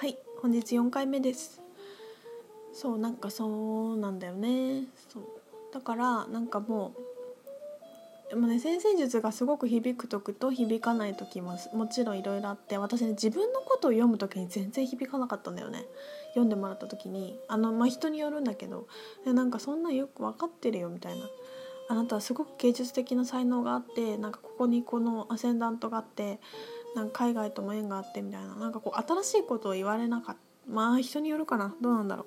はい本日4回目です。そうなんかそうなんだよね。そう。だからなんかもうでもね先生術がすごく響く時と響かない時ももちろんいろいろあって私ね自分のことを読む時に全然響かなかったんだよね。読んでもらった時に。あのまあ人によるんだけどでなんかそんなよく分かってるよみたいな。あなたはすごく芸術的な才能があってなんかここにこのアセンダントがあってなんか海外とも縁があってみたいななんかこう新しいことを言われなかったまあ人によるかなどうなんだろ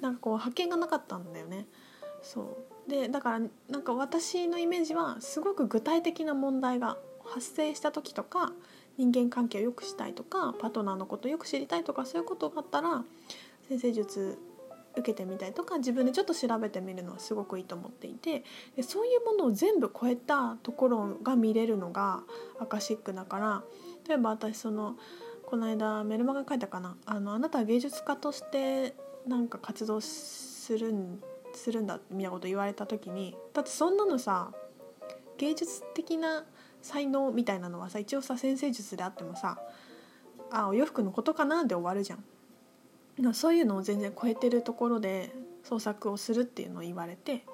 う。なんかこう発見がなかったんだよね。そう。でだからなんか私のイメージはすごく具体的な問題が発生した時とか人間関係を良くしたいとかパートナーのことをよく知りたいとかそういうことがあったら先生術受けてみたりとか自分でちょっと調べてみるのはすごくいいと思っていてでそういうものを全部超えたところが見れるのがアカシックだから例えば私そのこの間メルマガ書いたかな？あのあなたは芸術家としてなんか活動するんするんだみたいなこと言われた時にだってそんなのさ芸術的な才能みたいなのはさ一応さ先生術であってもさあお洋服のことかな？で終わるじゃん。そういうのを全然超えてるところで創作をするっていうのを言われて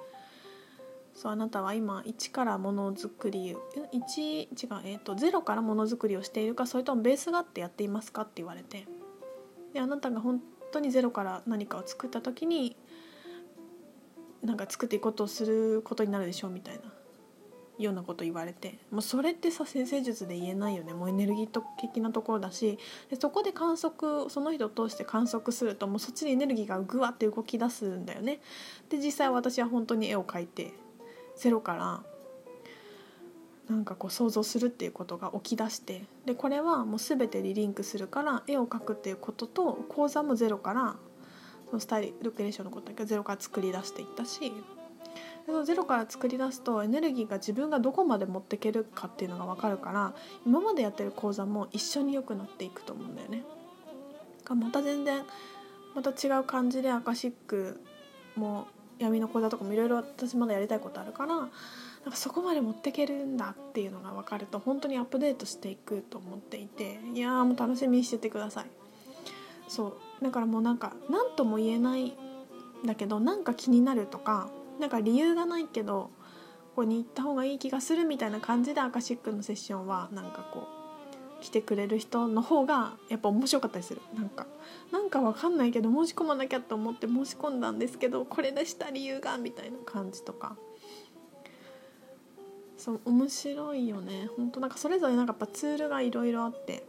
そうあなたは今1からものづくり1違う、えーと、0からものづくりをしているかそれともベースがあってやっていますかって言われてであなたが本当にゼロから何かを作った時になんか作っていくことをすることになるでしょうみたいな。ようなこと言われてもうそれってさ先生術で言えないよねもうエネルギー的なところだしでそこで観測その人を通して観測するともうそっちにエネルギーがぐわって動き出すんだよね。で実際私は本当に絵を描いてゼロからなんかこう想像するっていうことが起き出してでこれはもう全てにリンクするから絵を描くっていうことと講座もゼロからそのスタイルクレーションのことだけどゼロから作り出していったしゼロから作り出すとエネルギーが自分がどこまで持っていけるかっていうのが分かるから今までやってる講座も一緒に良くなっていくと思うんだよね。また全然また違う感じでアカシックも闇の講座とかもいろいろ私まだやりたいことあるからなんかそこまで持っていけるんだっていうのが分かると本当にアップデートしていくと思っていていやーもう楽しみにしててください。そうだからもうなんか何とも言えないんだけどなんか気になるとかなんか理由がないけどここに行った方がいい気がするみたいな感じでアカシックのセッションはなんかこう来てくれる人の方がやっぱ面白かったりする。なんかなんかわかんないけど申し込まなきゃと思って申し込んだんですけどこれでした理由がみたいな感じとか。そう面白いよね。本当なんかそれぞれなんかやっぱツールがいろいろあって。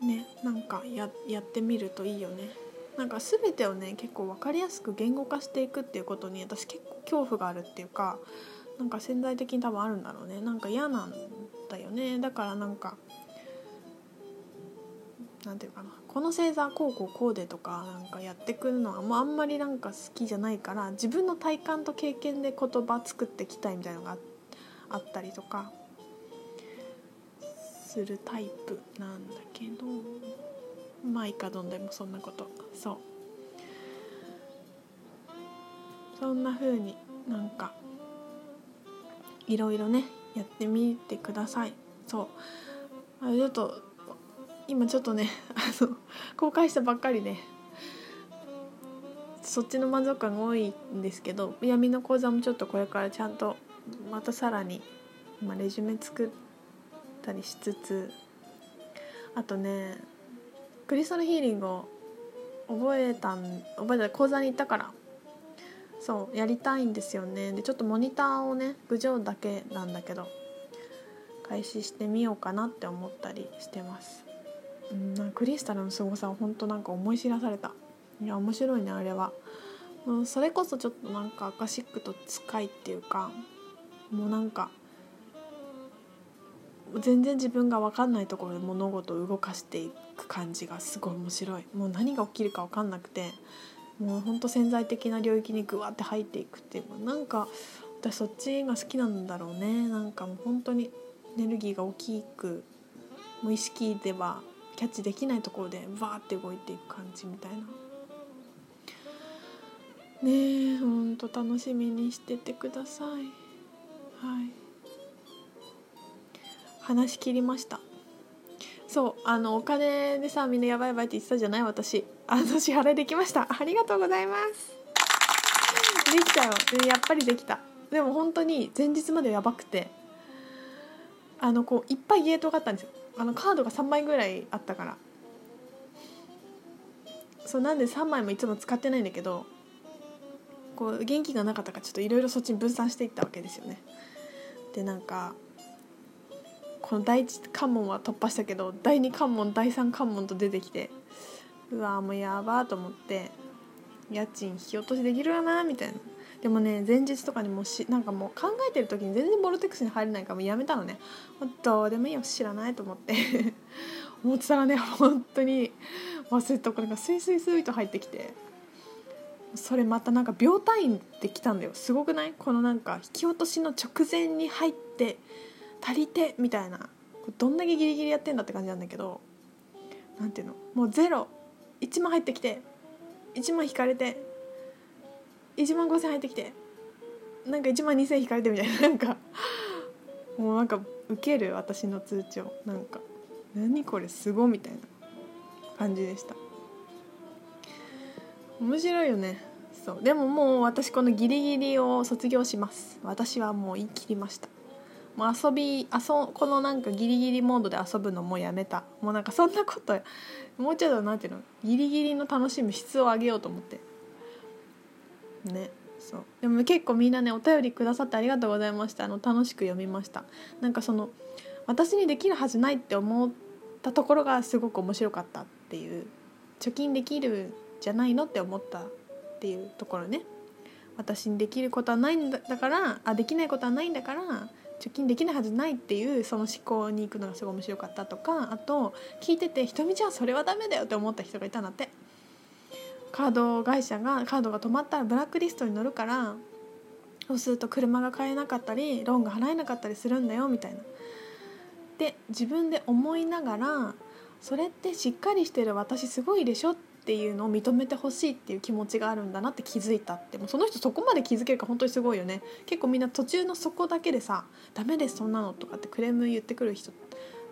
ねなんかややってみるといいよね。なんか全てをね結構分かりやすく言語化していくっていうことに私結構恐怖があるっていうかなんか潜在的に多分あるんだろうね。なんか嫌なんだよね。だからなんかなんていうかな。この星座こうこうこうでとかなんかやってくるのはもうあんまりなんか好きじゃないから自分の体感と経験で言葉作ってきたいみたいなのがあったりとかするタイプなんだけどまあいかどんでもそんなこと。そう。そんな風になんかいろいろねやってみてください。そう。あちょっと今ちょっとね あの公開したばっかりで、そっちの満足感が多いんですけど闇の講座もちょっとこれからちゃんとまたさらに、まあ、レジュメ作ったりしつつあとねクリスタルヒーリングを覚えたん覚えた講座に行ったから。そうやりたいんですよね。でちょっとモニターをね郡上だけなんだけど開始してみようかなって思ったりしてます。うんなんクリスタルの凄さを本当なんか思い知らされた。いや面白いねあれは、うん、それこそちょっとなんかアカシックと近いっていうかもうなんか全然自分が分かんないところで物事を動かしていく。感じがすごい面白い。もう何が起きるか分かんなくてもうほんと潜在的な領域にグワって入っていくっていうなんか私そっちが好きなんだろうね。なんかもう本当にエネルギーが大きく無意識ではキャッチできないところでバーって動いていく感じみたいな。ねえほんと楽しみにしててください。はい。話し切りました。そうあのお金でさみんなやばいやばいって言ってたじゃない？私。あの支払いできました。ありがとうございます。できたよ。やっぱりできた。でも本当に前日までやばくて。あのこういっぱいゲートがあったんですよ。あのカードが3枚ぐらいあったから。そうなんで3枚もいつも使ってないんだけどこう元気がなかったからちょっといろいろそっちに分散していったわけですよね。でなんかこの第一関門は突破したけど第二関門第三関門と出てきてうわもうやばと思って家賃引き落としできるかなみたいな。でもね前日とかにもしなんかもう考えてる時に全然ボルテックスに入れないからもうやめたのね。どうでもいいよ知らないと思って。思ってたらね本当に忘れたお金がスイスイスイと入ってきて。それまたなんか秒単位で来たんだよ。すごくない？このなんか引き落としの直前に入って足りてみたいな。どんだけギリギリやってんだって感じなんだけどなんていうの？もうゼロ。1万入ってきて1万引かれて1万5,000入ってきてなんか1万2,000引かれてみたいな。なんかもうなんかウケる私の通帳なんか何これすごみたいな感じでした。面白いよね。そう。でももう私このギリギリを卒業します。私はもう言い切りました。もう遊び遊このなんかギリギリモードで遊ぶのもうやめた。もうなんかそんなこともうちょっとなんていうのギリギリの楽しむ質を上げようと思って。ねそう。でも結構みんなねお便りくださってありがとうございました。あの楽しく読みました。なんかその私にできるはずないって思ったところがすごく面白かったっていう貯金できるじゃないのって思ったっていうところね。私にできることはないんだだからあできないことはないんだから貯金できないはずないっていうその思考に行くのがすごい面白かったとかあと聞いてて「ひとみちゃんそれはダメだよ」って思った人がいたんだってカード会社がカードが止まったらブラックリストに載るからそうすると車が買えなかったりローンが払えなかったりするんだよみたいな。で自分で思いながらそれってしっかりしてる私すごいでしょっていうのを認めてほしいっていう気持ちがあるんだなって気づいたって。もうその人そこまで気づけるか本当にすごいよね。結構みんな途中のそこだけでさ「ダメですそんなの」とかってクレーム言ってくる人。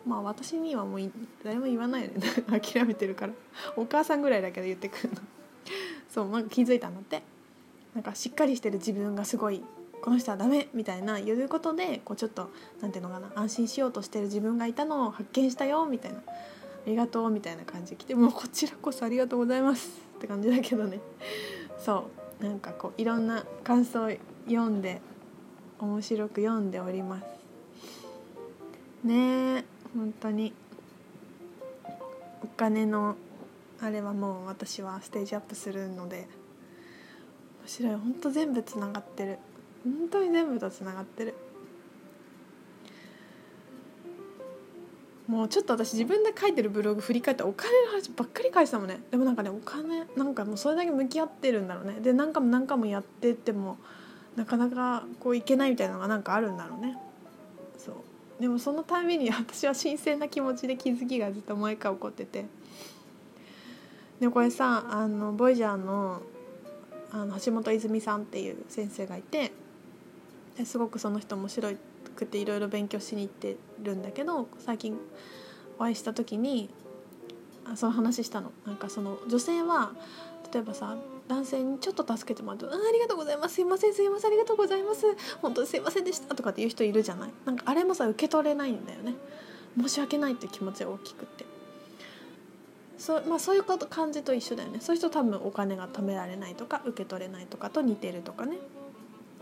まあ私にはもう誰も言わないよね。諦めてるから。お母さんぐらいだけど言ってくるの。そうなんか気づいたんだって。なんかしっかりしてる自分がすごいこの人はダメみたいな言うことでこうちょっとなんていうのかな安心しようとしてる自分がいたのを発見したよみたいな。りがとうみたいな感じで来てもうこちらこそありがとうございますって感じだけどね。そう。なんかこういろんな感想を読んで面白く読んでおります。ねえ本当に。お金のあれはもう私はステージアップするので面白い。本当全部つながってる。本当に全部とつながってる。もうちょっと私自分で書いてるブログ振り返ってお金の話ばっかり書いてたもんね。でもなんかねお金なんかもうそれだけ向き合ってるんだろうね。で何回も何回もやってってもなかなかこういけないみたいなのがなんかあるんだろうね。そう。でもそのために私は新鮮な気持ちで気づきがずっと毎回起こってて。でこれさあのボイジャーのあの橋本泉さんっていう先生がいてすごくその人面白いってくていろいろ勉強しに行ってるんだけど最近お会いした時にあその話したの。なんかその女性は例えばさ男性にちょっと助けてもらうと「あありがとうございます。すいませんすいませんありがとうございます。本当にすいませんでした」とかっていう人いるじゃない。なんかあれもさ受け取れないんだよね。申し訳ないって気持ちが大きくて。そう,、まあ、そういうこと感じと一緒だよね。そういう人多分お金が貯められないとか受け取れないとかと似てるとかね。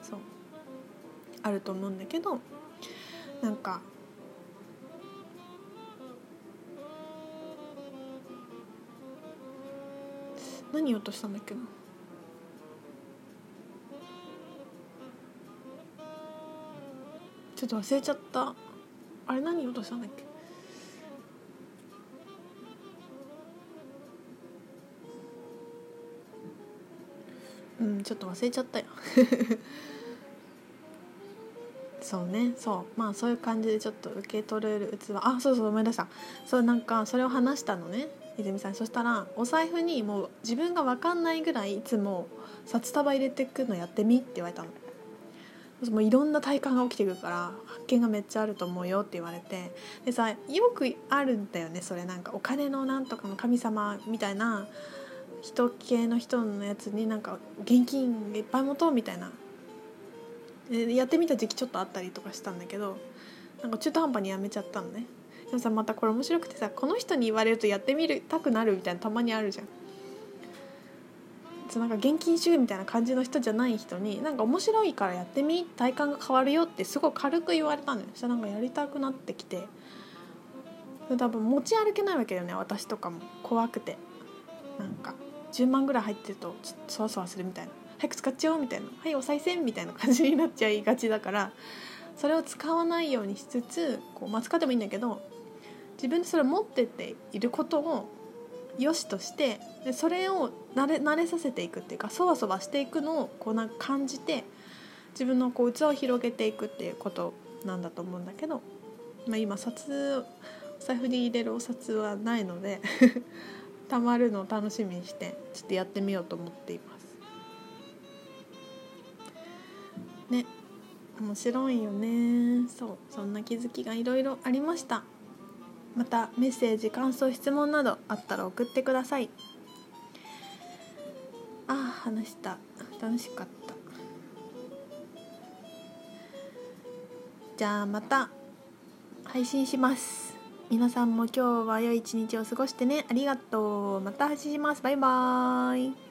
そう。あると思うんだけどなんか。何言おうとしたんだっけな。ちょっと忘れちゃった。あれ何言おうとしたんだっけ。うんちょっと忘れちゃったよ。そうね。そう。まあそういう感じでちょっと受け取れる器。あそうそう思い出した。そうなんかそれを話したのね。泉さん。そしたらお財布にもう自分が分かんないぐらいいつも札束入れてくのやってみって言われたの。もういろんな体感が起きてくるから発見がめっちゃあると思うよって言われて。でさよくあるんだよねそれ。なんかお金のなんとかの神様みたいな人系の人のやつになんか現金いっぱい持とうみたいな。やってみた時期ちょっとあったりとかしたんだけどなんか中途半端にやめちゃったのね。でもさまたこれ面白くてさこの人に言われるとやってみるたくなるみたいなたまにあるじゃん。そうなんか現金主義みたいな感じの人じゃない人になんか面白いからやってみ体感が変わるよってすごい軽く言われたんだよ。そしたらなんかやりたくなってきて。多分持ち歩けないわけだよね私とかも。怖くて。なんか10万ぐらい入ってるとちょっとそわそわするみたいな。早く使っちゃおうみたいな。はいお賽銭みたいな感じになっちゃいがちだからそれを使わないようにしつつこう、まあ、使ってもいいんだけど自分でそれを持ってっていることを良しとしてでそれを慣れ慣れさせていくっていうかそわそわしていくのをこうなんか感じて自分のこう器を広げていくっていうことなんだと思うんだけど、まあ、今札お財布に入れるお札はないので たまるのを楽しみにしてちょっとやってみようと思っていね面白いよね。そうそんな気づきがいろいろありました。またメッセージ感想質問などあったら送ってください。ああ話した。楽しかった。じゃあまた配信します。皆さんも今日は良い一日を過ごしてね。ありがとう。また配信します。バイバーイ。